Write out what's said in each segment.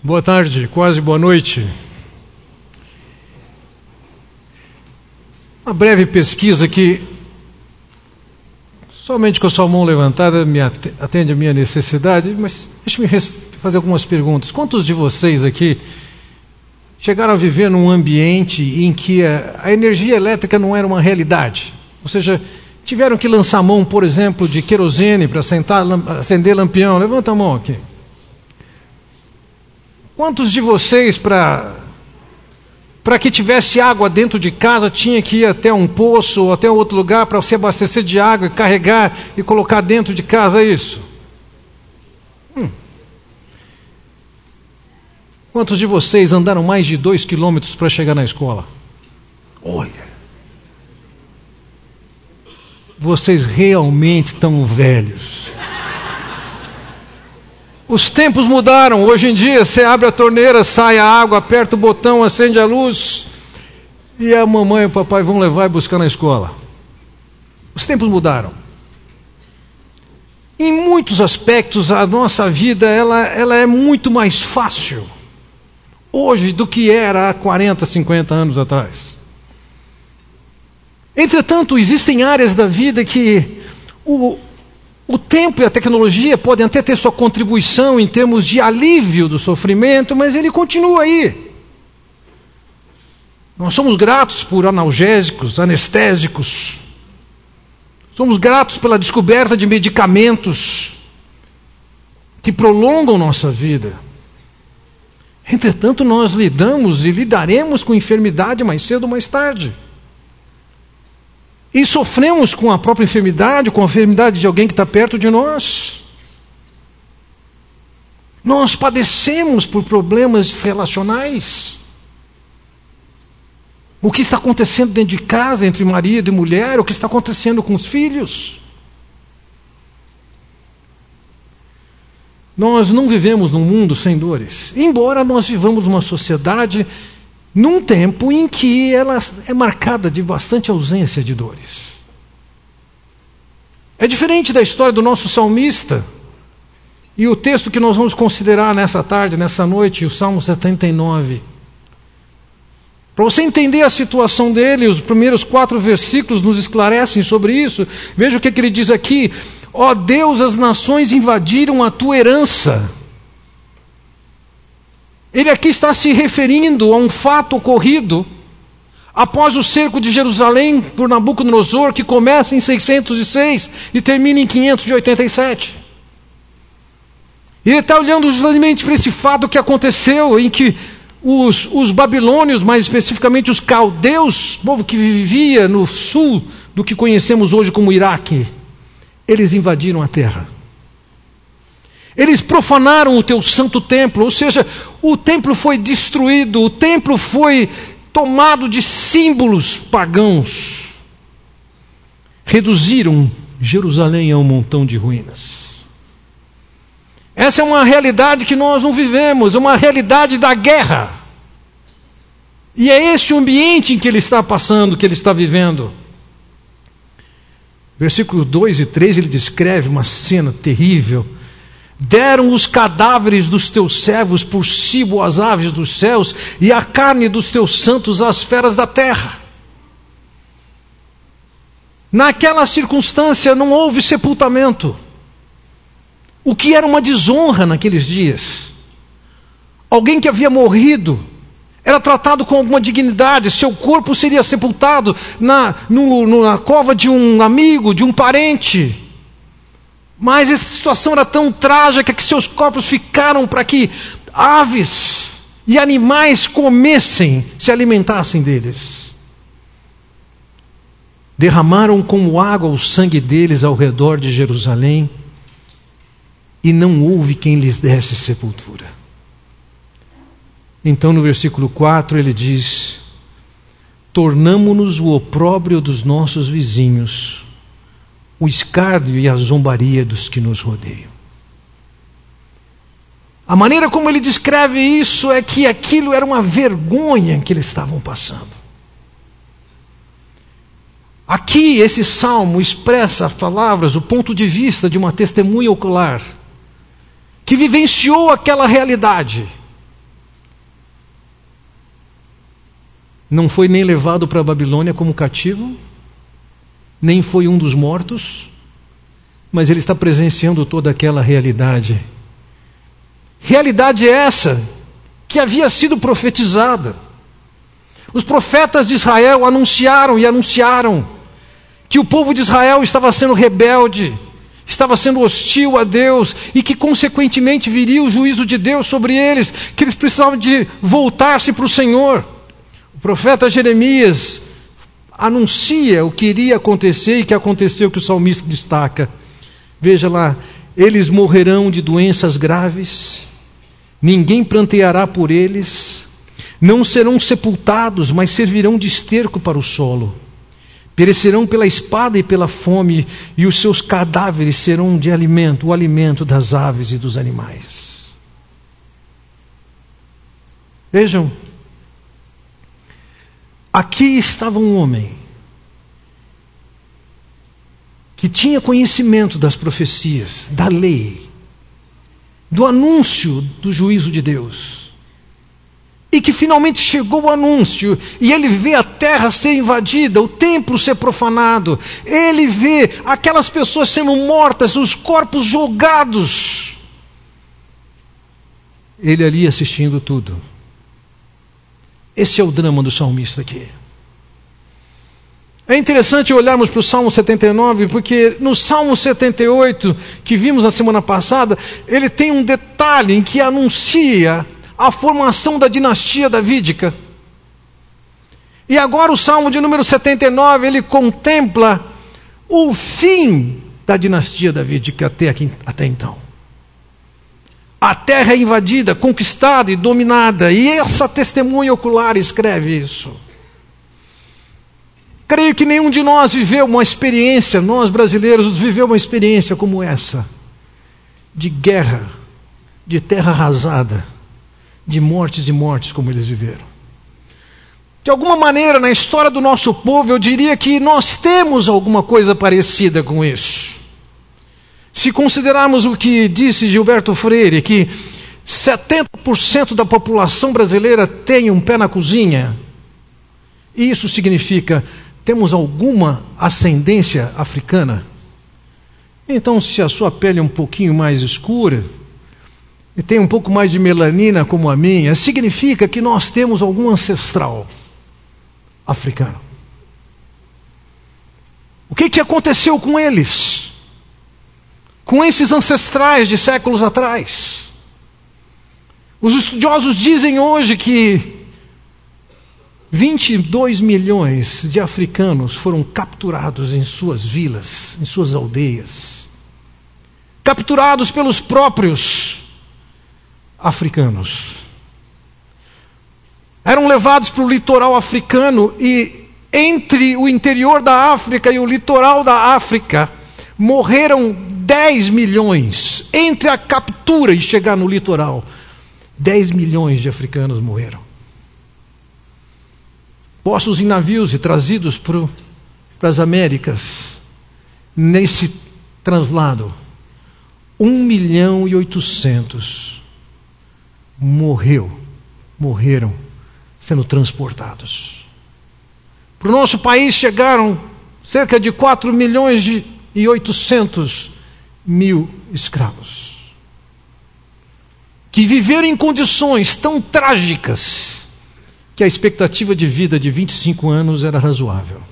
Boa tarde, quase boa noite. Uma breve pesquisa que, somente com a sua mão levantada, me atende a minha necessidade, mas deixe-me fazer algumas perguntas. Quantos de vocês aqui chegaram a viver num ambiente em que a, energia elétrica não era uma realidade? Ou seja, tiveram que lançar mão, por exemplo, de querosene para acender lampião? Levanta a mão aqui. Quantos de vocês, para para que tivesse água dentro de casa, tinha que ir até um poço ou até outro lugar para se abastecer de água e carregar e colocar dentro de casa é isso? Hum. Quantos de vocês andaram mais de dois quilômetros para chegar na escola? Olha. Vocês realmente estão velhos. Os tempos mudaram. Hoje em dia, você abre a torneira, sai a água, aperta o botão, acende a luz, e a mamãe e o papai vão levar e buscar na escola. Os tempos mudaram. Em muitos aspectos, a nossa vida ela, ela é muito mais fácil hoje do que era há 40, 50 anos atrás. Entretanto, existem áreas da vida que o, o tempo e a tecnologia podem até ter sua contribuição em termos de alívio do sofrimento, mas ele continua aí. Nós somos gratos por analgésicos, anestésicos. Somos gratos pela descoberta de medicamentos que prolongam nossa vida. Entretanto, nós lidamos e lidaremos com enfermidade mais cedo ou mais tarde. E sofremos com a própria enfermidade, com a enfermidade de alguém que está perto de nós. Nós padecemos por problemas relacionais. O que está acontecendo dentro de casa, entre marido e mulher, o que está acontecendo com os filhos. Nós não vivemos num mundo sem dores, embora nós vivamos uma sociedade num tempo em que ela é marcada de bastante ausência de dores. É diferente da história do nosso salmista. E o texto que nós vamos considerar nessa tarde, nessa noite, o Salmo 79. Para você entender a situação dele, os primeiros quatro versículos nos esclarecem sobre isso. Veja o que, que ele diz aqui: Ó oh Deus, as nações invadiram a tua herança ele aqui está se referindo a um fato ocorrido após o cerco de Jerusalém por Nabucodonosor, que começa em 606 e termina em 587. Ele está olhando justamente para esse fato que aconteceu, em que os, os babilônios, mais especificamente os caldeus, povo que vivia no sul do que conhecemos hoje como Iraque, eles invadiram a terra. Eles profanaram o teu santo templo, ou seja, o templo foi destruído, o templo foi tomado de símbolos pagãos. Reduziram Jerusalém a um montão de ruínas. Essa é uma realidade que nós não vivemos, é uma realidade da guerra. E é esse o ambiente em que ele está passando, que ele está vivendo. Versículos 2 e 3 ele descreve uma cena terrível Deram os cadáveres dos teus servos por cibo às aves dos céus, e a carne dos teus santos às feras da terra. Naquela circunstância não houve sepultamento, o que era uma desonra naqueles dias. Alguém que havia morrido era tratado com alguma dignidade, seu corpo seria sepultado na, no, na cova de um amigo, de um parente. Mas essa situação era tão trágica que seus corpos ficaram para que aves e animais comessem, se alimentassem deles. Derramaram como água o sangue deles ao redor de Jerusalém, e não houve quem lhes desse sepultura. Então, no versículo 4, ele diz: Tornamo-nos o opróbrio dos nossos vizinhos o escárnio e a zombaria dos que nos rodeiam. A maneira como ele descreve isso é que aquilo era uma vergonha que eles estavam passando. Aqui, esse salmo expressa as palavras, o ponto de vista de uma testemunha ocular que vivenciou aquela realidade. Não foi nem levado para a Babilônia como cativo, nem foi um dos mortos, mas ele está presenciando toda aquela realidade. Realidade essa que havia sido profetizada. Os profetas de Israel anunciaram e anunciaram que o povo de Israel estava sendo rebelde, estava sendo hostil a Deus e que, consequentemente, viria o juízo de Deus sobre eles, que eles precisavam de voltar-se para o Senhor. O profeta Jeremias anuncia o que iria acontecer e que aconteceu, que o salmista destaca. Veja lá, eles morrerão de doenças graves, ninguém planteará por eles, não serão sepultados, mas servirão de esterco para o solo. Perecerão pela espada e pela fome, e os seus cadáveres serão de alimento, o alimento das aves e dos animais. Vejam, aqui estava um homem que tinha conhecimento das profecias, da lei, do anúncio do juízo de Deus e que finalmente chegou o anúncio, e ele vê a terra ser invadida, o templo ser profanado, ele vê aquelas pessoas sendo mortas, os corpos jogados. Ele ali assistindo tudo. Esse é o drama do salmista aqui. É interessante olharmos para o Salmo 79, porque no Salmo 78, que vimos na semana passada, ele tem um detalhe em que anuncia a formação da dinastia davídica. E agora o Salmo de número 79, ele contempla o fim da dinastia davídica até, aqui, até então. A terra é invadida, conquistada e dominada, e essa testemunha ocular escreve isso. Creio que nenhum de nós viveu uma experiência, nós brasileiros viveu uma experiência como essa, de guerra, de terra arrasada de mortes e mortes como eles viveram. De alguma maneira, na história do nosso povo, eu diria que nós temos alguma coisa parecida com isso. Se considerarmos o que disse Gilberto Freire, que 70% da população brasileira tem um pé na cozinha, isso significa temos alguma ascendência africana. Então, se a sua pele é um pouquinho mais escura, e tem um pouco mais de melanina como a minha, significa que nós temos algum ancestral africano. O que, que aconteceu com eles? Com esses ancestrais de séculos atrás? Os estudiosos dizem hoje que 22 milhões de africanos foram capturados em suas vilas, em suas aldeias, capturados pelos próprios africanos. Eram levados para o litoral africano e entre o interior da África e o litoral da África morreram 10 milhões. Entre a captura e chegar no litoral, 10 milhões de africanos morreram. Postos em navios e trazidos para, as Américas, nesse translado, 1 milhão e 800 morreu, morreram sendo transportados. Para o nosso país chegaram cerca de 4 milhões e 800 mil escravos. Que viveram em condições tão trágicas que a expectativa de vida de 25 anos era razoável.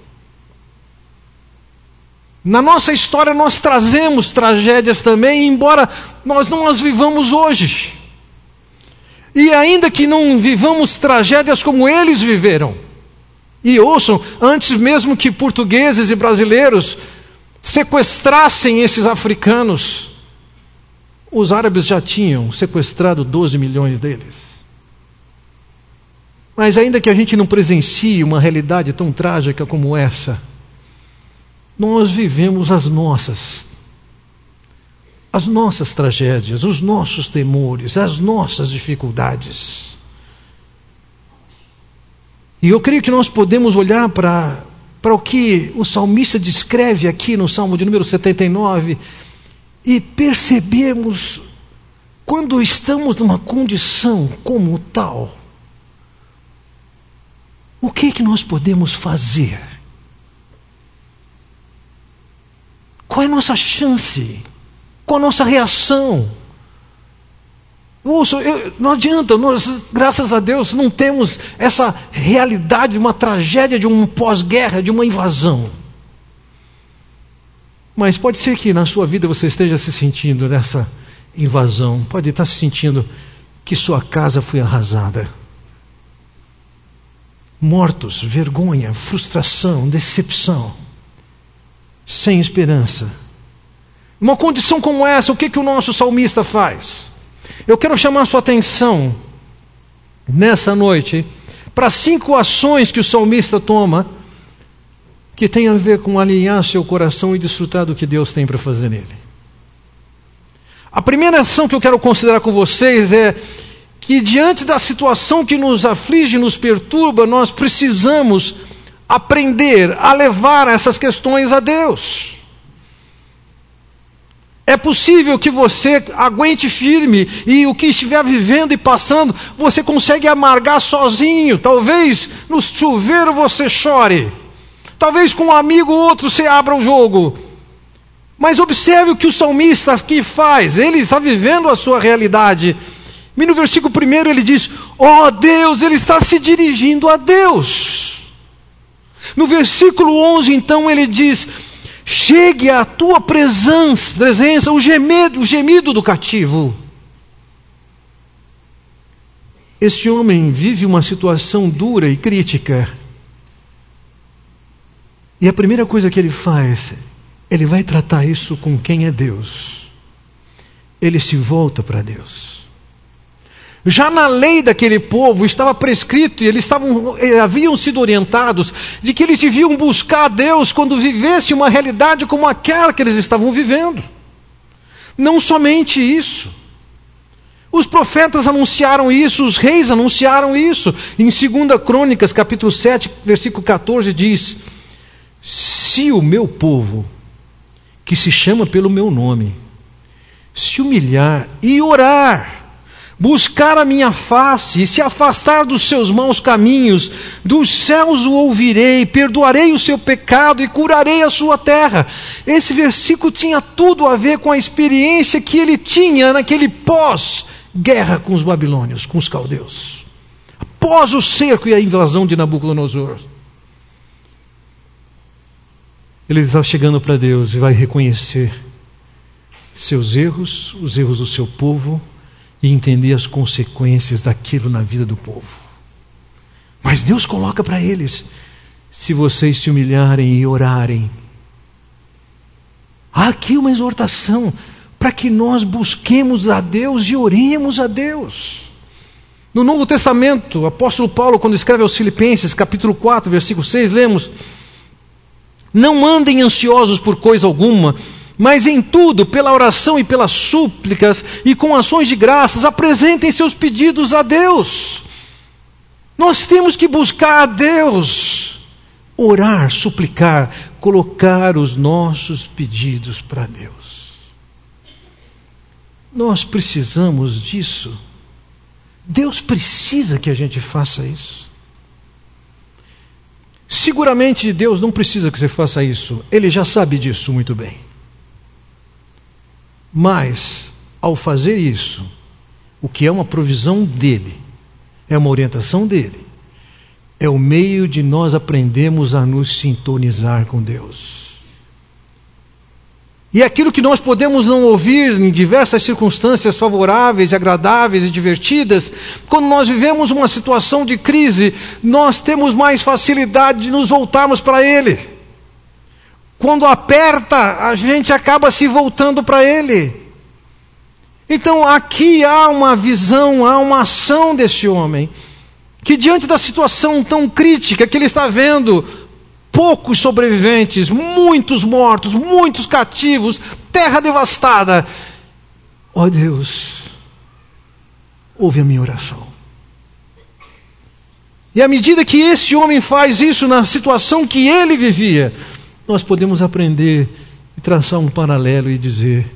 Na nossa história nós trazemos tragédias também, embora nós não as vivamos hoje. E ainda que não vivamos tragédias como eles viveram, e ouçam, antes mesmo que portugueses e brasileiros sequestrassem esses africanos, os árabes já tinham sequestrado 12 milhões deles. Mas ainda que a gente não presencie uma realidade tão trágica como essa, nós vivemos as nossas as nossas tragédias, os nossos temores, as nossas dificuldades. E eu creio que nós podemos olhar para, para o que o salmista descreve aqui no Salmo de número 79 e percebemos quando estamos numa condição como tal, O que que nós podemos fazer? Qual é a nossa chance? Qual a nossa reação? Eu, não adianta, nós, graças a Deus, não temos essa realidade de uma tragédia, de um pós-guerra, de uma invasão. Mas pode ser que na sua vida você esteja se sentindo nessa invasão, pode estar se sentindo que sua casa foi arrasada. Mortos, vergonha, frustração, decepção, sem esperança. Uma condição como essa, o que, que o nosso salmista faz? Eu quero chamar a sua atenção nessa noite para cinco ações que o salmista toma que tem a ver com alinhar seu coração e desfrutar do que Deus tem para fazer nele. A primeira ação que eu quero considerar com vocês é que, diante da situação que nos aflige, nos perturba, nós precisamos aprender a levar essas questões a Deus. É possível que você aguente firme e o que estiver vivendo e passando, você consegue amargar sozinho. Talvez no chuveiro você chore. Talvez com um amigo ou outro você abra o jogo. Mas observe o que o salmista aqui faz. Ele está vivendo a sua realidade. E no versículo 1 ele diz: Ó oh Deus, ele está se dirigindo a Deus. No versículo 11, então, ele diz: chegue à tua presença, presença o, gemido, o gemido do cativo. Este homem vive uma situação dura e crítica. E a primeira coisa que ele faz, ele vai tratar isso com quem é Deus. Ele se volta para Deus. Já na lei daquele povo estava prescrito e eles estavam, eh, haviam sido orientados de que eles deviam buscar a Deus quando vivesse uma realidade como aquela que eles estavam vivendo. Não somente isso. Os profetas anunciaram isso, os reis anunciaram isso. Em 2 Crônicas, capítulo 7, versículo 14, diz: Se o meu povo, que se chama pelo meu nome, se humilhar e orar, buscar a minha face e se afastar dos seus maus caminhos, dos céus o ouvirei, perdoarei o seu pecado e curarei a sua terra. Esse versículo tinha tudo a ver com a experiência que ele tinha naquele pós-guerra com os babilônios, com os caldeus. Após o cerco e a invasão de Nabucodonosor. Ele está chegando para Deus e vai reconhecer seus erros, os erros do seu povo, e entender as consequências daquilo na vida do povo. Mas Deus coloca para eles: se vocês se humilharem e orarem. Há aqui uma exortação para que nós busquemos a Deus e oremos a Deus. No Novo Testamento, o apóstolo Paulo, quando escreve aos Filipenses, capítulo 4, versículo 6, lemos: Não andem ansiosos por coisa alguma, mas em tudo, pela oração e pelas súplicas e com ações de graças, apresentem seus pedidos a Deus. Nós temos que buscar a Deus, orar, suplicar, colocar os nossos pedidos para Deus. Nós precisamos disso. Deus precisa que a gente faça isso. Seguramente Deus não precisa que você faça isso, Ele já sabe disso muito bem. Mas, ao fazer isso, o que é uma provisão dele, é uma orientação dele, é o meio de nós aprendermos a nos sintonizar com Deus. E aquilo que nós podemos não ouvir em diversas circunstâncias favoráveis, agradáveis e divertidas, quando nós vivemos uma situação de crise, nós temos mais facilidade de nos voltarmos para Ele. Quando aperta, a gente acaba se voltando para Ele. Então aqui há uma visão, há uma ação desse homem, que diante da situação tão crítica que ele está vendo, poucos sobreviventes, muitos mortos, muitos cativos, terra devastada. Ó oh Deus, ouve a minha oração. E à medida que esse homem faz isso na situação que ele vivia, nós podemos aprender e traçar um paralelo e dizer: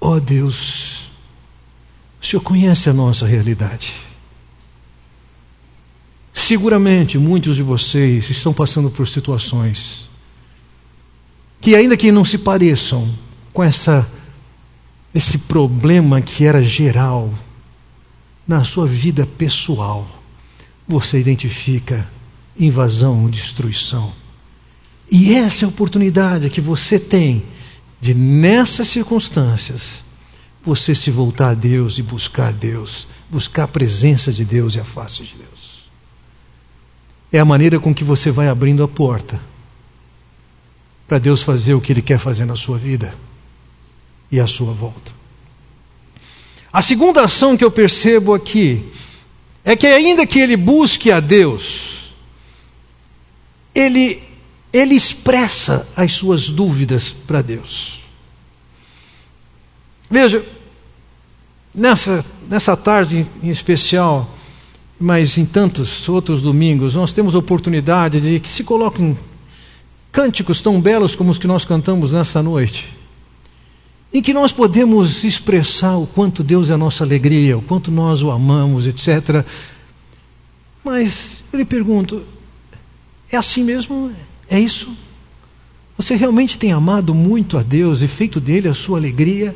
Ó oh Deus, o Senhor conhece a nossa realidade. seguramente muitos de vocês estão passando por situações que, ainda que não se pareçam com essa, esse problema que era geral na sua vida pessoal, você identifica invasão, destruição. E essa é a oportunidade que você tem de, nessas circunstâncias, você se voltar a Deus e buscar a Deus, buscar a presença de Deus e a face de Deus. É a maneira com que você vai abrindo a porta para Deus fazer o que Ele quer fazer na sua vida e à sua volta. A segunda ação que eu percebo aqui é que, ainda que ele busque a Deus, ele, ele expressa as suas dúvidas para Deus. Veja, nessa, nessa tarde em especial, mas em tantos outros domingos, nós temos oportunidade de que se coloquem cânticos tão belos como os que nós cantamos nessa noite, em que nós podemos expressar o quanto Deus é a nossa alegria, o quanto nós o amamos, etc. Mas eu lhe pergunto: é assim mesmo? É isso? Você realmente tem amado muito a Deus e feito dele a sua alegria?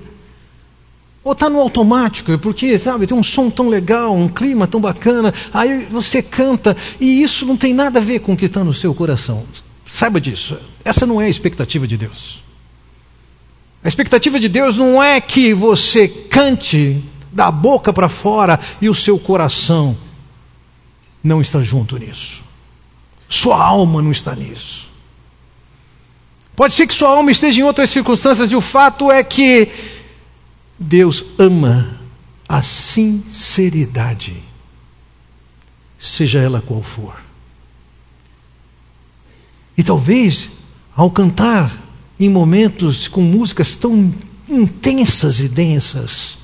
Ou está no automático, porque, sabe, tem um som tão legal, um clima tão bacana, aí você canta, e isso não tem nada a ver com o que está no seu coração. Saiba disso. Essa não é a expectativa de Deus. A expectativa de Deus não é que você cante da boca para fora e o seu coração não está junto nisso. Sua alma não está nisso. Pode ser que sua alma esteja em outras circunstâncias e o fato é que Deus ama a sinceridade, seja ela qual for. E talvez, ao cantar em momentos com músicas tão intensas e densas,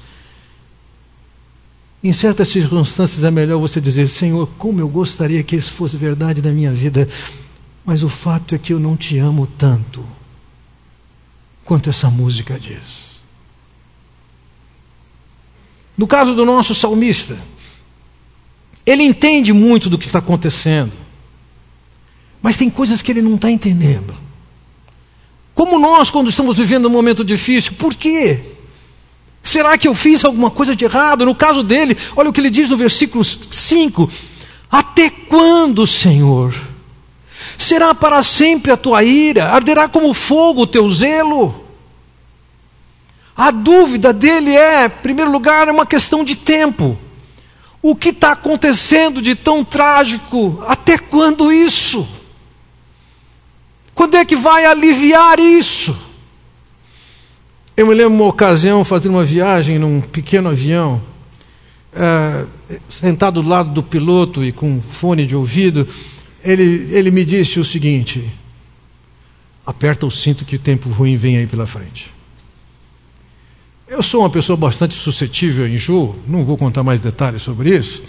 em certas circunstâncias é melhor você dizer: Senhor, como eu gostaria que isso fosse verdade na minha vida, mas o fato é que eu não te amo tanto quanto essa música diz. No caso do nosso salmista, ele entende muito do que está acontecendo. Mas tem coisas que ele não está entendendo. Como nós, quando estamos vivendo um momento difícil, por quê? Será que eu fiz alguma coisa de errado? No caso dele, olha o que ele diz no versículo 5: Até quando, Senhor? Será para sempre a tua ira? Arderá como fogo o teu zelo? A dúvida dele é, em primeiro lugar, é uma questão de tempo. O que está acontecendo de tão trágico? Até quando isso? Quando é que vai aliviar isso? Eu me lembro uma ocasião fazendo uma viagem num pequeno avião, uh, sentado do lado do piloto e com fone de ouvido, ele, ele me disse o seguinte: aperta o cinto que o tempo ruim vem aí pela frente. Eu sou uma pessoa bastante suscetível a enjoo, não vou contar mais detalhes sobre isso.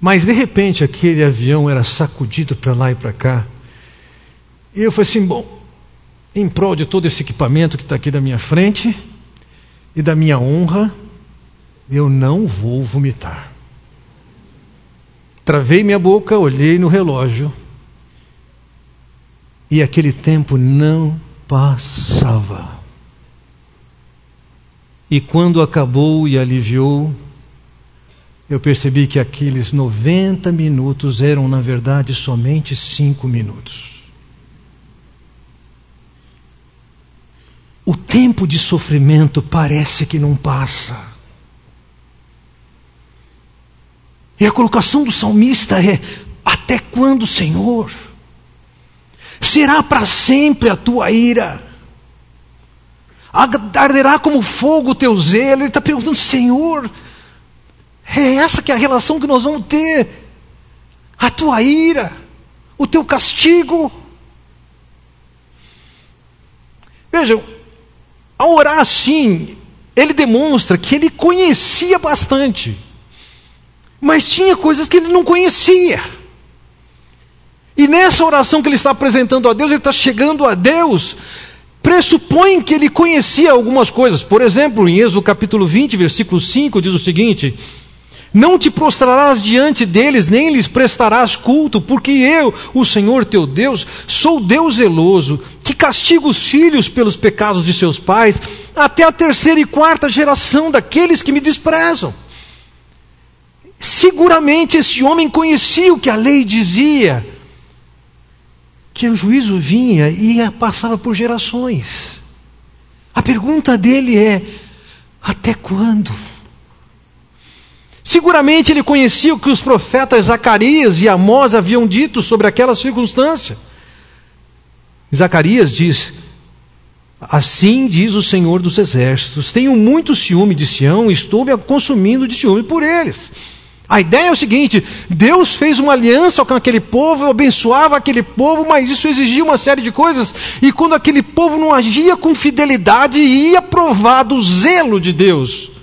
Mas de repente aquele avião era sacudido para lá e para cá. E eu falei assim: bom, em prol de todo esse equipamento que está aqui da minha frente e da minha honra, eu não vou vomitar. Travei minha boca, olhei no relógio e aquele tempo não passava. E quando acabou e aliviou, eu percebi que aqueles 90 minutos eram, na verdade, somente cinco minutos. O tempo de sofrimento parece que não passa. E a colocação do salmista é: Até quando, Senhor? Será para sempre a tua ira? Arderá como fogo o teu zelo? Ele está perguntando, Senhor, é essa que é a relação que nós vamos ter. A tua ira, o teu castigo. Vejam, ao orar assim, ele demonstra que ele conhecia bastante, mas tinha coisas que ele não conhecia. E nessa oração que ele está apresentando a Deus, ele está chegando a Deus, pressupõe que ele conhecia algumas coisas. Por exemplo, em Êxodo capítulo 20, versículo 5, diz o seguinte: Não te prostrarás diante deles, nem lhes prestarás culto, porque eu, o Senhor teu Deus, sou Deus zeloso, que castigo os filhos pelos pecados de seus pais, até a terceira e quarta geração daqueles que me desprezam. Seguramente esse homem conhecia o que a lei dizia, que o juízo vinha e passava por gerações. A pergunta dele é: até quando? Seguramente ele conhecia o que os profetas Zacarias e Amós haviam dito sobre aquela circunstância. Zacarias diz: Assim diz o Senhor dos Exércitos: Tenho muito ciúme de Sião estou me consumindo de ciúme por eles. A ideia é o seguinte: Deus fez uma aliança com aquele povo, abençoava aquele povo, mas isso exigia uma série de coisas. E quando aquele povo não agia com fidelidade, ia provar do zelo de Deus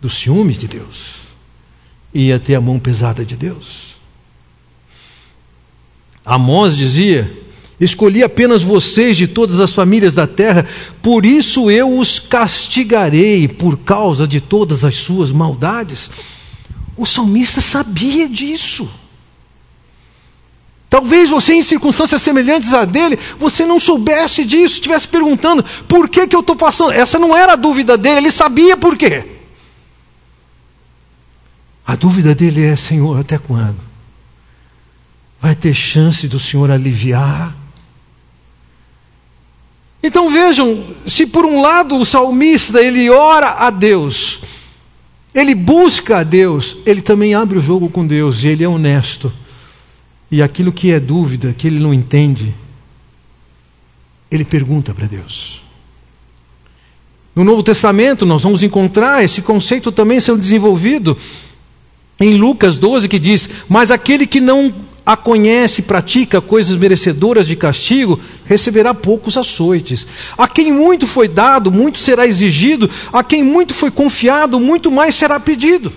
do ciúme de Deus, ia ter a mão pesada de Deus. Amós dizia: Escolhi apenas vocês de todas as famílias da terra, por isso eu os castigarei por causa de todas as suas maldades. O salmista sabia disso. Talvez você, em circunstâncias semelhantes a dele, você não soubesse disso, estivesse perguntando por que, que eu estou passando. Essa não era a dúvida dele, ele sabia por quê. A dúvida dele é: Senhor, até quando? Vai ter chance do Senhor aliviar? Então vejam, se por um lado o salmista ele ora a Deus, ele busca a Deus, ele também abre o jogo com Deus e ele é honesto. E aquilo que é dúvida, que ele não entende, ele pergunta para Deus. No Novo Testamento nós vamos encontrar esse conceito também sendo desenvolvido em Lucas 12 que diz: Mas aquele que não a conhece e pratica coisas merecedoras de castigo, receberá poucos açoites. A quem muito foi dado, muito será exigido, a quem muito foi confiado, muito mais será pedido.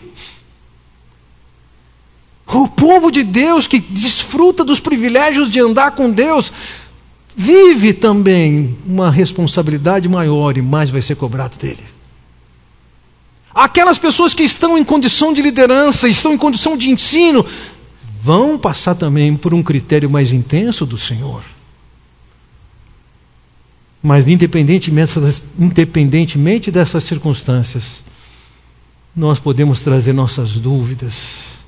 O povo de Deus que desfruta dos privilégios de andar com Deus, vive também uma responsabilidade maior e mais vai ser cobrado dele. Aquelas pessoas que estão em condição de liderança, estão em condição de ensino, vão passar também por um critério mais intenso do Senhor. Mas, independentemente, independentemente dessas circunstâncias, nós podemos trazer nossas dúvidas,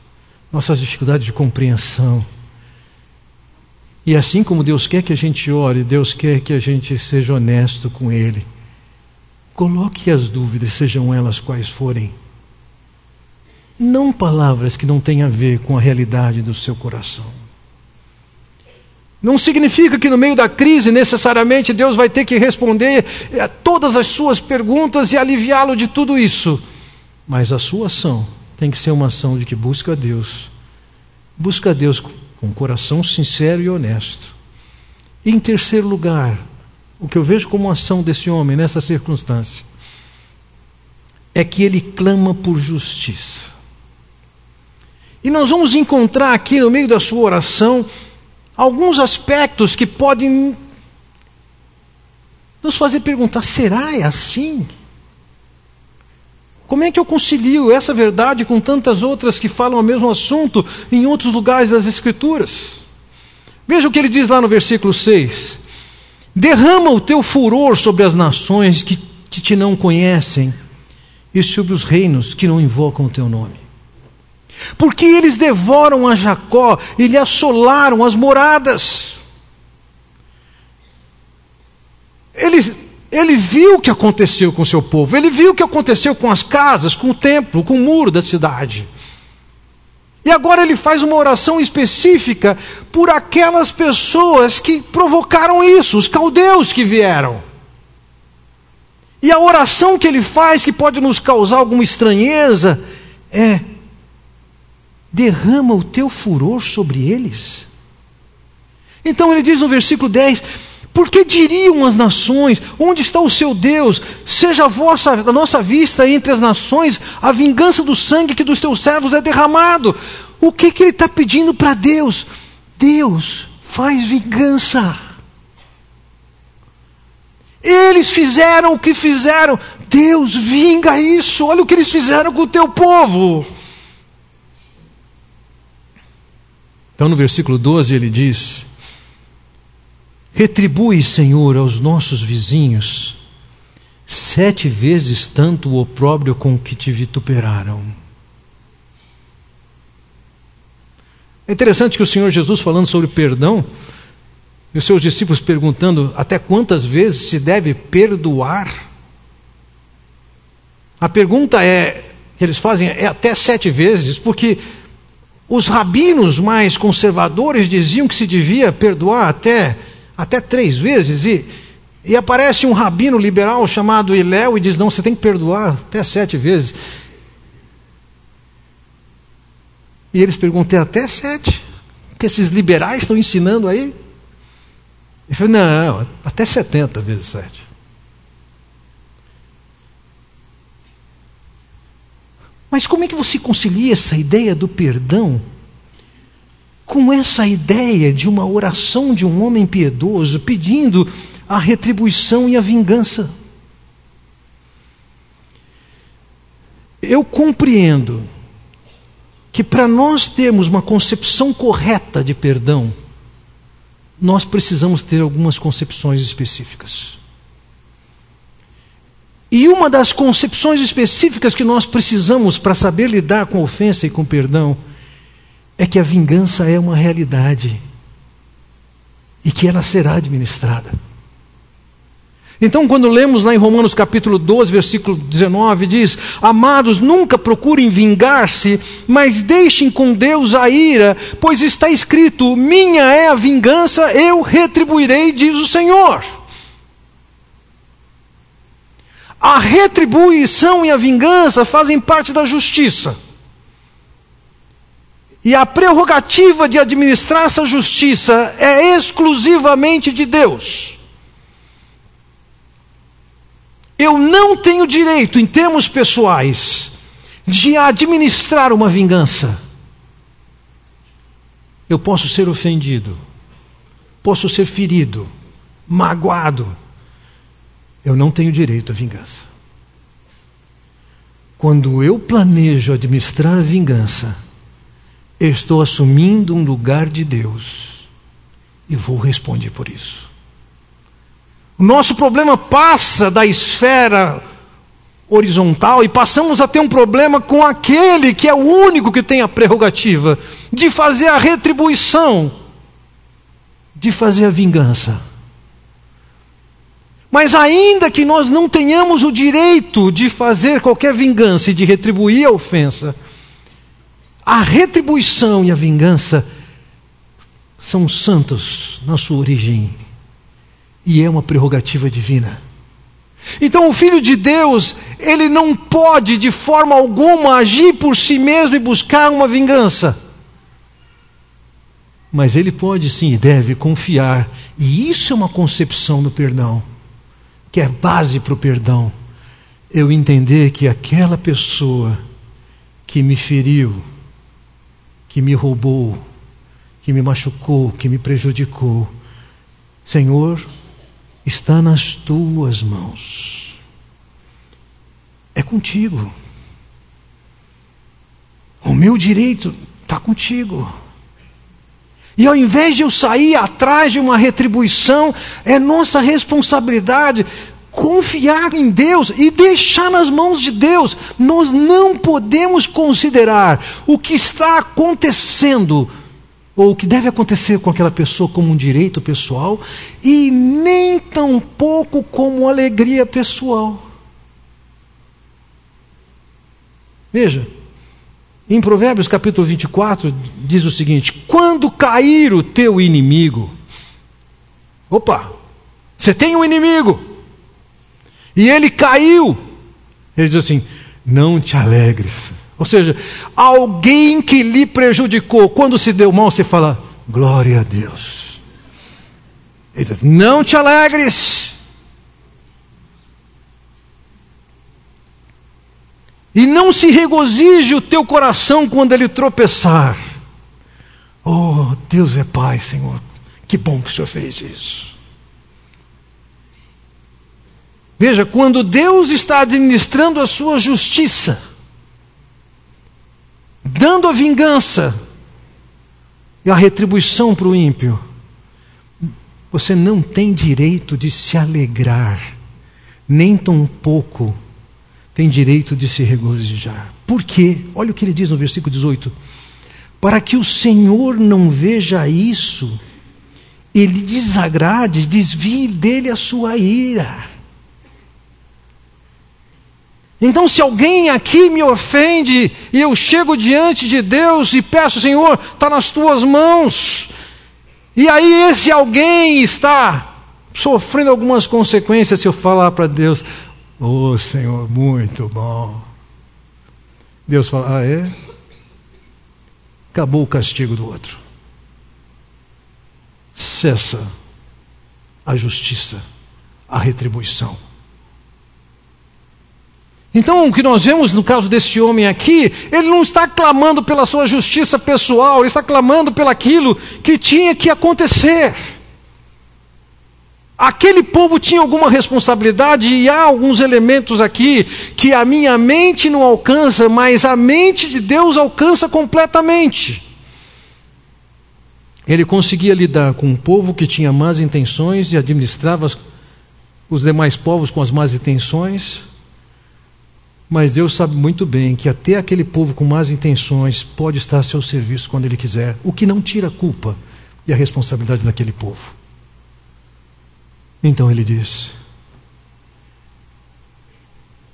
nossas dificuldades de compreensão. E assim como Deus quer que a gente ore, Deus quer que a gente seja honesto com Ele. Coloque as dúvidas, sejam elas quais forem. Não palavras que não têm a ver com a realidade do seu coração. Não significa que no meio da crise necessariamente Deus vai ter que responder a todas as suas perguntas e aliviá-lo de tudo isso. Mas a sua ação tem que ser uma ação de que busca a Deus. Busca a Deus com um coração sincero e honesto. E em terceiro lugar, o que eu vejo como ação desse homem nessa circunstância é que ele clama por justiça. E nós vamos encontrar aqui no meio da sua oração alguns aspectos que podem nos fazer perguntar: será é assim? Como é que eu concilio essa verdade com tantas outras que falam o mesmo assunto em outros lugares das Escrituras? Veja o que ele diz lá no versículo 6. Derrama o teu furor sobre as nações que, que te não conhecem e sobre os reinos que não invocam o teu nome. Porque eles devoram a Jacó e lhe assolaram as moradas. Ele, ele viu o que aconteceu com o seu povo, ele viu o que aconteceu com as casas, com o templo, com o muro da cidade. E agora ele faz uma oração específica por aquelas pessoas que provocaram isso, os caldeus que vieram. E a oração que ele faz, que pode nos causar alguma estranheza, é: derrama o teu furor sobre eles. Então ele diz no versículo 10: porque diriam as nações: Onde está o seu Deus? Seja a, vossa, a nossa vista entre as nações a vingança do sangue que dos teus servos é derramado. O que, que ele está pedindo para Deus? Deus faz vingança. Eles fizeram o que fizeram. Deus, vinga isso, olha o que eles fizeram com o teu povo. Então, no versículo 12, ele diz: Retribui, Senhor, aos nossos vizinhos sete vezes tanto o opróbrio com que te vituperaram. É interessante que o Senhor Jesus, falando sobre perdão, e os seus discípulos perguntando até quantas vezes se deve perdoar. A pergunta é, que eles fazem é até sete vezes, porque os rabinos mais conservadores diziam que se devia perdoar até, até três vezes, e, e aparece um rabino liberal chamado Iléu e diz: não, você tem que perdoar até sete vezes. E eles perguntam: é até sete? O que esses liberais estão ensinando aí? Ele falou: não, até 70 vezes sete. Mas como é que você concilia essa ideia do perdão com essa ideia de uma oração de um homem piedoso pedindo a retribuição e a vingança? Eu compreendo que para nós termos uma concepção correta de perdão, nós precisamos ter algumas concepções específicas. E uma das concepções específicas que nós precisamos para saber lidar com ofensa e com perdão é que a vingança é uma realidade e que ela será administrada. Então, quando lemos lá em Romanos capítulo 12, versículo 19, diz: Amados, nunca procurem vingar-se, mas deixem com Deus a ira, pois está escrito: Minha é a vingança, eu retribuirei, diz o Senhor. A retribuição e a vingança fazem parte da justiça. E a prerrogativa de administrar essa justiça é exclusivamente de Deus. Eu não tenho direito, em termos pessoais, de administrar uma vingança. Eu posso ser ofendido, posso ser ferido, magoado. Eu não tenho direito à vingança. Quando eu planejo administrar a vingança, eu estou assumindo um lugar de Deus e vou responder por isso. O nosso problema passa da esfera horizontal e passamos a ter um problema com aquele que é o único que tem a prerrogativa de fazer a retribuição, de fazer a vingança. Mas ainda que nós não tenhamos o direito de fazer qualquer vingança e de retribuir a ofensa, a retribuição e a vingança são santos na sua origem e é uma prerrogativa divina. Então, o Filho de Deus, ele não pode de forma alguma agir por si mesmo e buscar uma vingança. Mas ele pode sim e deve confiar, e isso é uma concepção do perdão, que é base para o perdão. Eu entender que aquela pessoa que me feriu, que me roubou, que me machucou, que me prejudicou, Senhor, está nas tuas mãos. É contigo. O meu direito está contigo. E ao invés de eu sair atrás de uma retribuição, é nossa responsabilidade confiar em Deus e deixar nas mãos de Deus. Nós não podemos considerar o que está acontecendo ou o que deve acontecer com aquela pessoa como um direito pessoal e nem tampouco como alegria pessoal. Veja, em Provérbios capítulo 24 diz o seguinte: quando cair o teu inimigo, opa, você tem um inimigo, e ele caiu, ele diz assim: não te alegres, ou seja, alguém que lhe prejudicou, quando se deu mal, você fala, glória a Deus. Ele diz, não te alegres. E não se regozije o teu coração quando ele tropeçar. Oh, Deus é Pai, Senhor. Que bom que o Senhor fez isso. Veja, quando Deus está administrando a sua justiça, dando a vingança e a retribuição para o ímpio, você não tem direito de se alegrar, nem tampouco tem direito de se regozijar. Por quê? Olha o que ele diz no versículo 18: Para que o Senhor não veja isso, ele desagrade, desvie dele a sua ira. Então, se alguém aqui me ofende e eu chego diante de Deus e peço, Senhor, está nas tuas mãos, e aí esse alguém está sofrendo algumas consequências se eu falar para Deus, oh Senhor, muito bom. Deus fala, ah é? Acabou o castigo do outro. Cessa a justiça, a retribuição. Então, o que nós vemos no caso desse homem aqui, ele não está clamando pela sua justiça pessoal, ele está clamando pelaquilo que tinha que acontecer. Aquele povo tinha alguma responsabilidade e há alguns elementos aqui que a minha mente não alcança, mas a mente de Deus alcança completamente. Ele conseguia lidar com um povo que tinha más intenções e administrava os demais povos com as más intenções. Mas Deus sabe muito bem que até aquele povo com más intenções pode estar a seu serviço quando ele quiser, o que não tira a culpa e a responsabilidade daquele povo. Então ele diz: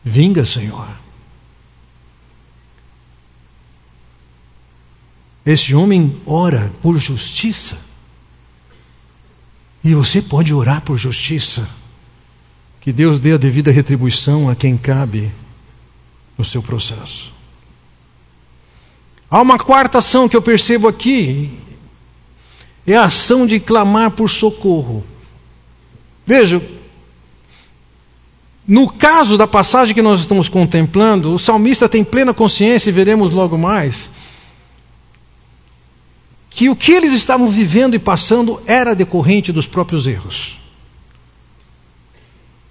Vinga, Senhor. Este homem ora por justiça. E você pode orar por justiça. Que Deus dê a devida retribuição a quem cabe no seu processo. Há uma quarta ação que eu percebo aqui, é a ação de clamar por socorro. Veja, no caso da passagem que nós estamos contemplando, o salmista tem plena consciência, e veremos logo mais, que o que eles estavam vivendo e passando era decorrente dos próprios erros.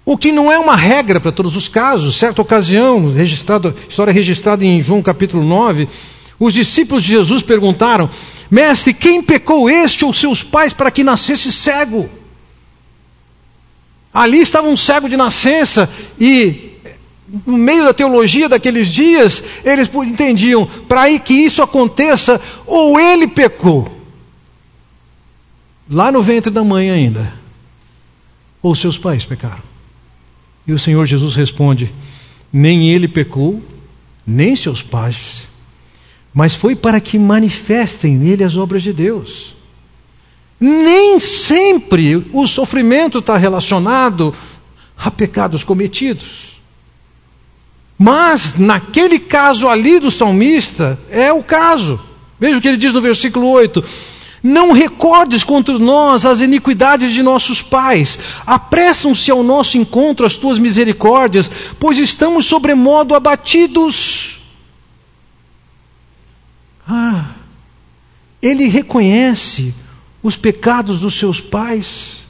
O que não é uma regra para todos os casos. Certa ocasião, registrado, história registrada em João capítulo 9, os discípulos de Jesus perguntaram: Mestre, quem pecou este ou seus pais para que nascesse cego? Ali estava um cego de nascença e no meio da teologia daqueles dias, eles entendiam, para que isso aconteça, ou ele pecou, lá no ventre da mãe ainda, ou seus pais pecaram. E o Senhor Jesus responde: Nem ele pecou, nem seus pais, mas foi para que manifestem nele as obras de Deus. Nem sempre o sofrimento está relacionado a pecados cometidos. Mas, naquele caso ali do salmista, é o caso. Veja o que ele diz no versículo 8: não recordes contra nós as iniquidades de nossos pais. Apressam-se ao nosso encontro as tuas misericórdias, pois estamos sobremodo abatidos. Ah, ele reconhece os pecados dos seus pais.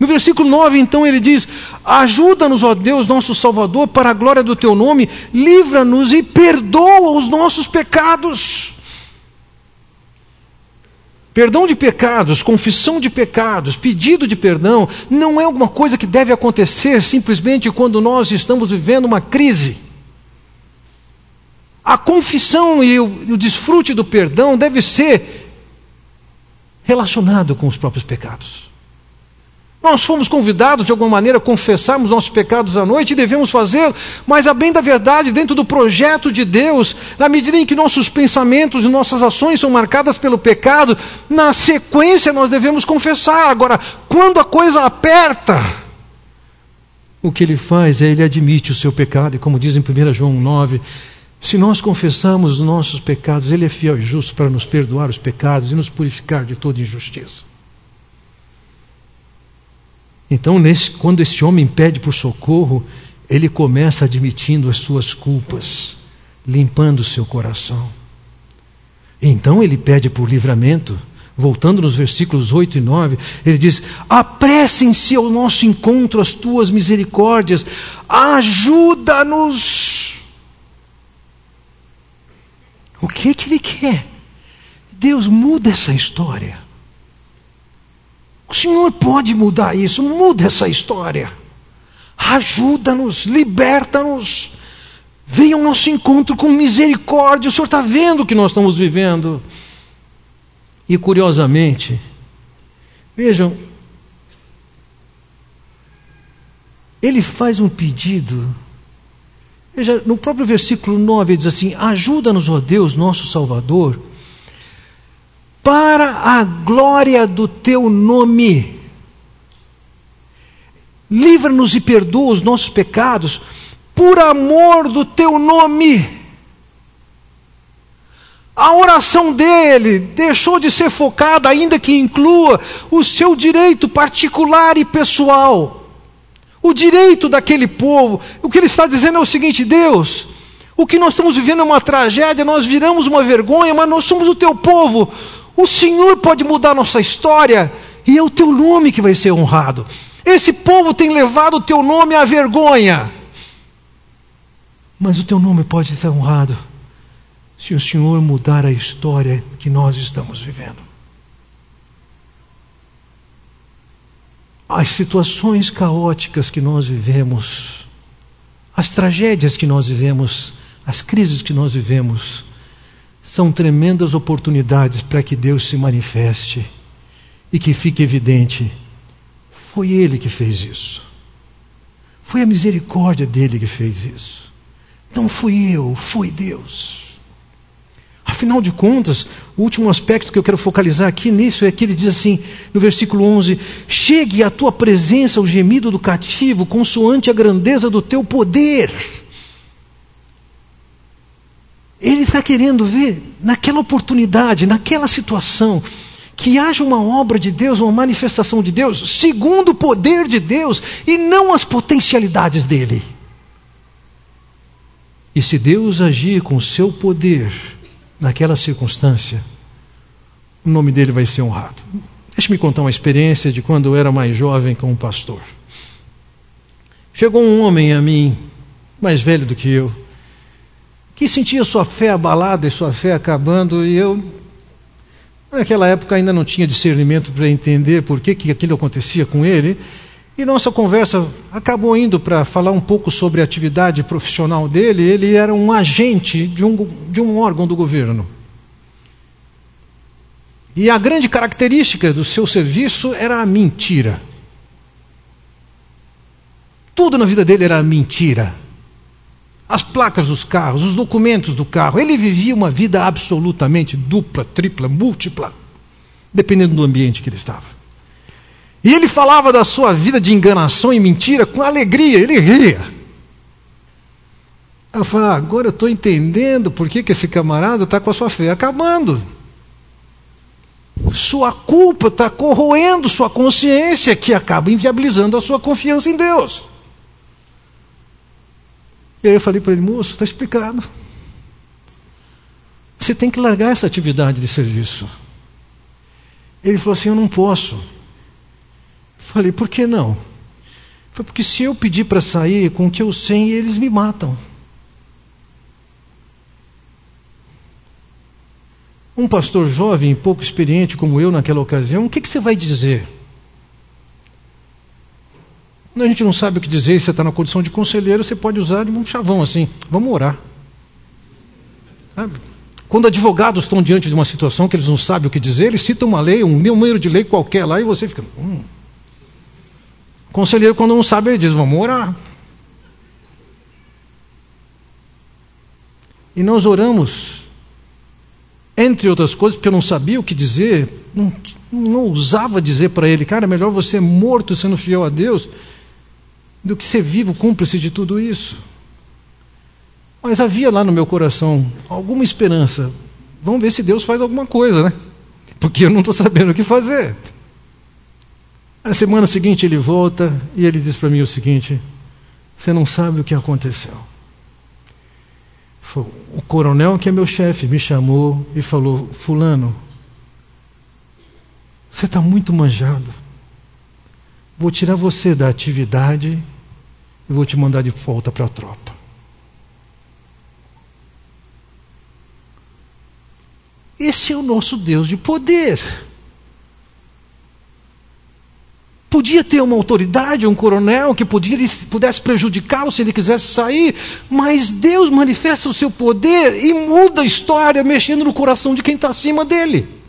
No versículo 9, então, ele diz: Ajuda-nos, ó Deus, nosso Salvador, para a glória do teu nome, livra-nos e perdoa os nossos pecados Perdão de pecados, confissão de pecados, pedido de perdão, não é alguma coisa que deve acontecer simplesmente quando nós estamos vivendo uma crise. A confissão e o, o desfrute do perdão deve ser relacionado com os próprios pecados. Nós fomos convidados de alguma maneira a confessarmos nossos pecados à noite e devemos fazê-lo, mas a bem da verdade, dentro do projeto de Deus, na medida em que nossos pensamentos e nossas ações são marcadas pelo pecado, na sequência nós devemos confessar. Agora, quando a coisa aperta, o que ele faz é ele admite o seu pecado, e como diz em 1 João 9, se nós confessamos os nossos pecados, ele é fiel e justo para nos perdoar os pecados e nos purificar de toda injustiça. Então, nesse, quando esse homem pede por socorro, ele começa admitindo as suas culpas, limpando o seu coração. Então ele pede por livramento, voltando nos versículos 8 e 9, ele diz: Apressem-se ao nosso encontro as tuas misericórdias, ajuda-nos. O que, que ele quer? Deus muda essa história. O Senhor pode mudar isso, muda essa história. Ajuda-nos, liberta-nos. Venha ao nosso encontro com misericórdia. O Senhor está vendo o que nós estamos vivendo. E curiosamente, vejam, ele faz um pedido. Veja, no próprio versículo 9 ele diz assim: Ajuda-nos, ó Deus, nosso Salvador, para a glória do teu nome. Livra-nos e perdoa os nossos pecados, por amor do teu nome. A oração dele deixou de ser focada, ainda que inclua o seu direito particular e pessoal. O direito daquele povo. O que ele está dizendo é o seguinte: Deus, o que nós estamos vivendo é uma tragédia, nós viramos uma vergonha, mas nós somos o teu povo. O Senhor pode mudar nossa história e é o teu nome que vai ser honrado. Esse povo tem levado o teu nome à vergonha, mas o teu nome pode ser honrado se o Senhor mudar a história que nós estamos vivendo. As situações caóticas que nós vivemos, as tragédias que nós vivemos, as crises que nós vivemos, são tremendas oportunidades para que Deus se manifeste e que fique evidente: foi Ele que fez isso. Foi a misericórdia dele que fez isso. Não fui eu, foi Deus. Afinal de contas, o último aspecto que eu quero focalizar aqui nisso é que ele diz assim, no versículo 11: Chegue à tua presença o gemido do cativo, consoante a grandeza do teu poder. Ele está querendo ver, naquela oportunidade, naquela situação, que haja uma obra de Deus, uma manifestação de Deus, segundo o poder de Deus e não as potencialidades dele. E se Deus agir com o seu poder, naquela circunstância, o nome dele vai ser honrado. Deixe-me contar uma experiência de quando eu era mais jovem como pastor. Chegou um homem a mim, mais velho do que eu, que sentia sua fé abalada e sua fé acabando, e eu, naquela época, ainda não tinha discernimento para entender por que, que aquilo acontecia com ele. E nossa conversa acabou indo para falar um pouco sobre a atividade profissional dele. Ele era um agente de um, de um órgão do governo. E a grande característica do seu serviço era a mentira. Tudo na vida dele era mentira. As placas dos carros, os documentos do carro. Ele vivia uma vida absolutamente dupla, tripla, múltipla, dependendo do ambiente que ele estava. E ele falava da sua vida de enganação e mentira com alegria, ele ria. Eu falei, ah, agora eu estou entendendo por que, que esse camarada está com a sua fé acabando. Sua culpa está corroendo sua consciência, que acaba inviabilizando a sua confiança em Deus. E aí eu falei para ele, moço, está explicado. Você tem que largar essa atividade de serviço. Ele falou assim: Eu não posso. Falei, por que não? Foi porque se eu pedir para sair com o que eu sei, eles me matam. Um pastor jovem, pouco experiente como eu naquela ocasião, o que, que você vai dizer? A gente não sabe o que dizer, você está na condição de conselheiro, você pode usar de um chavão assim, vamos orar. Sabe? Quando advogados estão diante de uma situação que eles não sabem o que dizer, eles citam uma lei, um número de lei qualquer lá, e você fica. Hum, Conselheiro, quando não sabe, ele diz: Vamos orar. E nós oramos, entre outras coisas, porque eu não sabia o que dizer, não, não ousava dizer para ele: Cara, é melhor você morto sendo fiel a Deus do que ser vivo cúmplice de tudo isso. Mas havia lá no meu coração alguma esperança. Vamos ver se Deus faz alguma coisa, né? Porque eu não estou sabendo o que fazer. Na semana seguinte ele volta e ele diz para mim o seguinte: Você não sabe o que aconteceu. O coronel, que é meu chefe, me chamou e falou: Fulano, Você está muito manjado. Vou tirar você da atividade e vou te mandar de volta para a tropa. Esse é o nosso Deus de poder. Podia ter uma autoridade, um coronel que podia, pudesse prejudicá-lo se ele quisesse sair, mas Deus manifesta o seu poder e muda a história, mexendo no coração de quem está acima dele.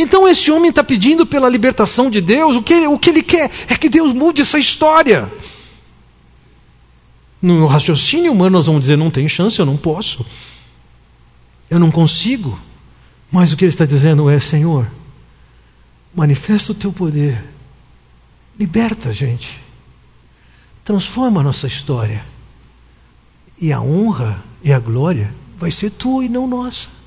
Então esse homem está pedindo pela libertação de Deus, o que, o que ele quer é que Deus mude essa história. No raciocínio humano, nós vamos dizer: não tem chance, eu não posso, eu não consigo. Mas o que ele está dizendo é: Senhor, manifesta o teu poder, liberta a gente, transforma a nossa história, e a honra e a glória vai ser tua e não nossa.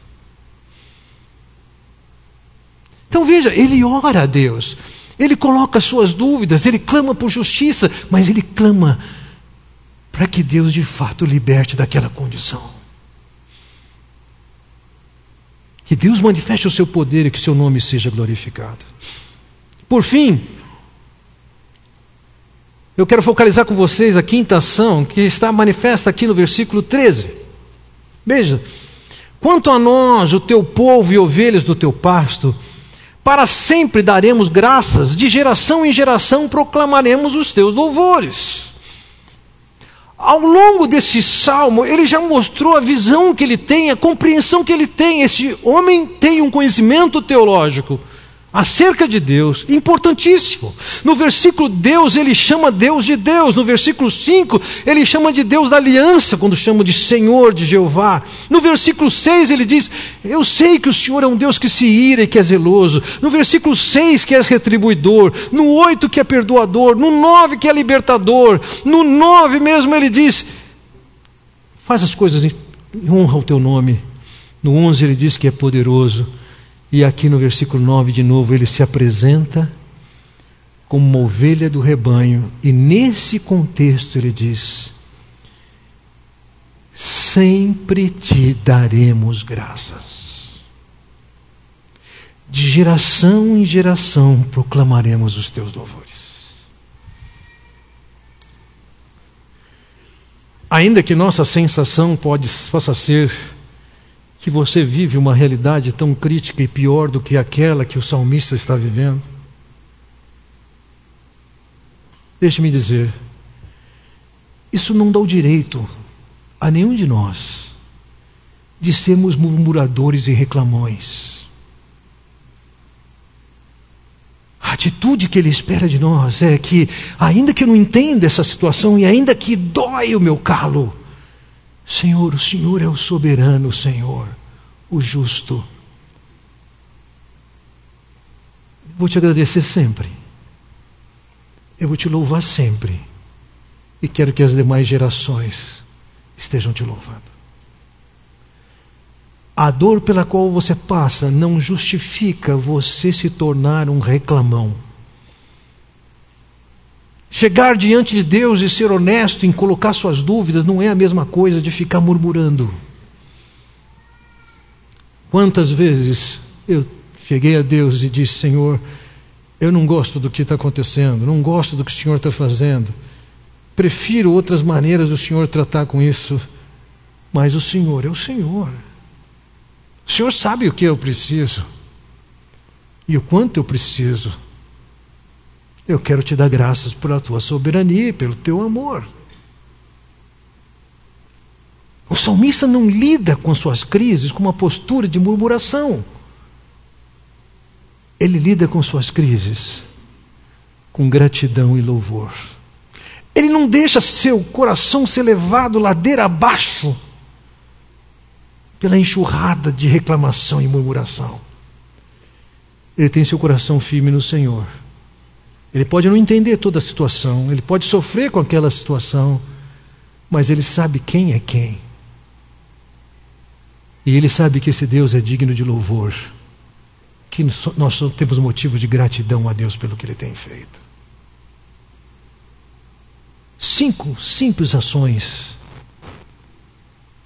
Então veja, ele ora a Deus, ele coloca suas dúvidas, ele clama por justiça, mas ele clama para que Deus de fato liberte daquela condição. Que Deus manifeste o seu poder e que seu nome seja glorificado. Por fim, eu quero focalizar com vocês a quinta ação que está manifesta aqui no versículo 13. Veja: Quanto a nós, o teu povo e ovelhas do teu pasto, para sempre daremos graças, de geração em geração proclamaremos os teus louvores. Ao longo desse salmo, ele já mostrou a visão que ele tem, a compreensão que ele tem. Esse homem tem um conhecimento teológico acerca de Deus, importantíssimo. No versículo Deus, ele chama Deus de Deus. No versículo 5, ele chama de Deus da aliança, quando chama de Senhor, de Jeová. No versículo 6, ele diz: Eu sei que o Senhor é um Deus que se ira e que é zeloso. No versículo 6, que é retribuidor. No 8, que é perdoador. No 9, que é libertador. No 9 mesmo, ele diz: Faz as coisas em honra ao teu nome. No 11, ele diz que é poderoso. E aqui no versículo 9, de novo, ele se apresenta como uma ovelha do rebanho, e nesse contexto ele diz: Sempre te daremos graças. De geração em geração proclamaremos os teus louvores. Ainda que nossa sensação pode, possa ser que você vive uma realidade tão crítica e pior do que aquela que o salmista está vivendo? Deixe-me dizer, isso não dá o direito a nenhum de nós de sermos murmuradores e reclamões. A atitude que ele espera de nós é que, ainda que eu não entenda essa situação e ainda que dói o meu calo, Senhor, o Senhor é o soberano, Senhor, o justo. Vou te agradecer sempre. Eu vou te louvar sempre. E quero que as demais gerações estejam te louvando. A dor pela qual você passa não justifica você se tornar um reclamão. Chegar diante de Deus e ser honesto em colocar suas dúvidas não é a mesma coisa de ficar murmurando. Quantas vezes eu cheguei a Deus e disse: Senhor, eu não gosto do que está acontecendo, não gosto do que o Senhor está fazendo, prefiro outras maneiras do Senhor tratar com isso, mas o Senhor é o Senhor. O Senhor sabe o que eu preciso e o quanto eu preciso. Eu quero te dar graças pela tua soberania e pelo teu amor. O salmista não lida com suas crises com uma postura de murmuração. Ele lida com suas crises com gratidão e louvor. Ele não deixa seu coração ser levado ladeira abaixo pela enxurrada de reclamação e murmuração. Ele tem seu coração firme no Senhor. Ele pode não entender toda a situação, ele pode sofrer com aquela situação, mas ele sabe quem é quem. E ele sabe que esse Deus é digno de louvor, que nós só temos motivo de gratidão a Deus pelo que ele tem feito. Cinco simples ações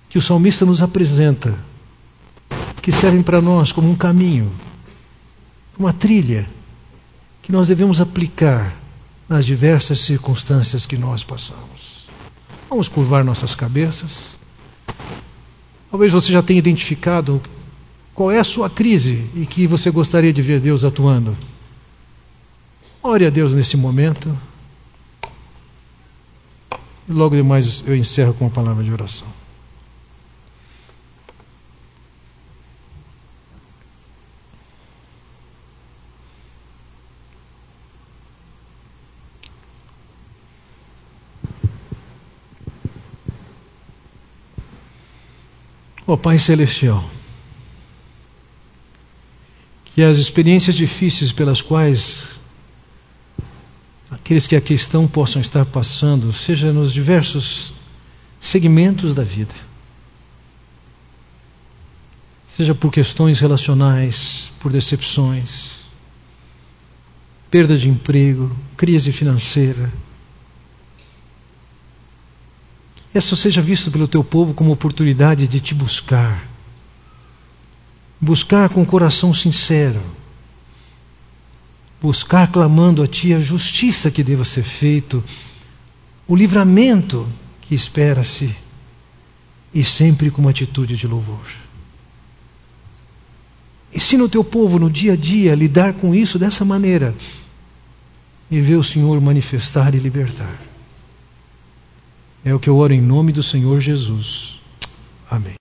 que o salmista nos apresenta que servem para nós como um caminho, uma trilha que nós devemos aplicar nas diversas circunstâncias que nós passamos. Vamos curvar nossas cabeças. Talvez você já tenha identificado qual é a sua crise e que você gostaria de ver Deus atuando. Ore a Deus nesse momento. E logo demais eu encerro com uma palavra de oração. Ó oh, Pai Celestial, que as experiências difíceis pelas quais aqueles que aqui estão possam estar passando, seja nos diversos segmentos da vida, seja por questões relacionais, por decepções, perda de emprego, crise financeira, Essa seja visto pelo teu povo como oportunidade de te buscar. Buscar com o coração sincero. Buscar clamando a ti a justiça que deva ser feito, o livramento que espera-se e sempre com uma atitude de louvor. Ensina o teu povo no dia a dia a lidar com isso dessa maneira e ver o Senhor manifestar e libertar. É o que eu oro em nome do Senhor Jesus. Amém.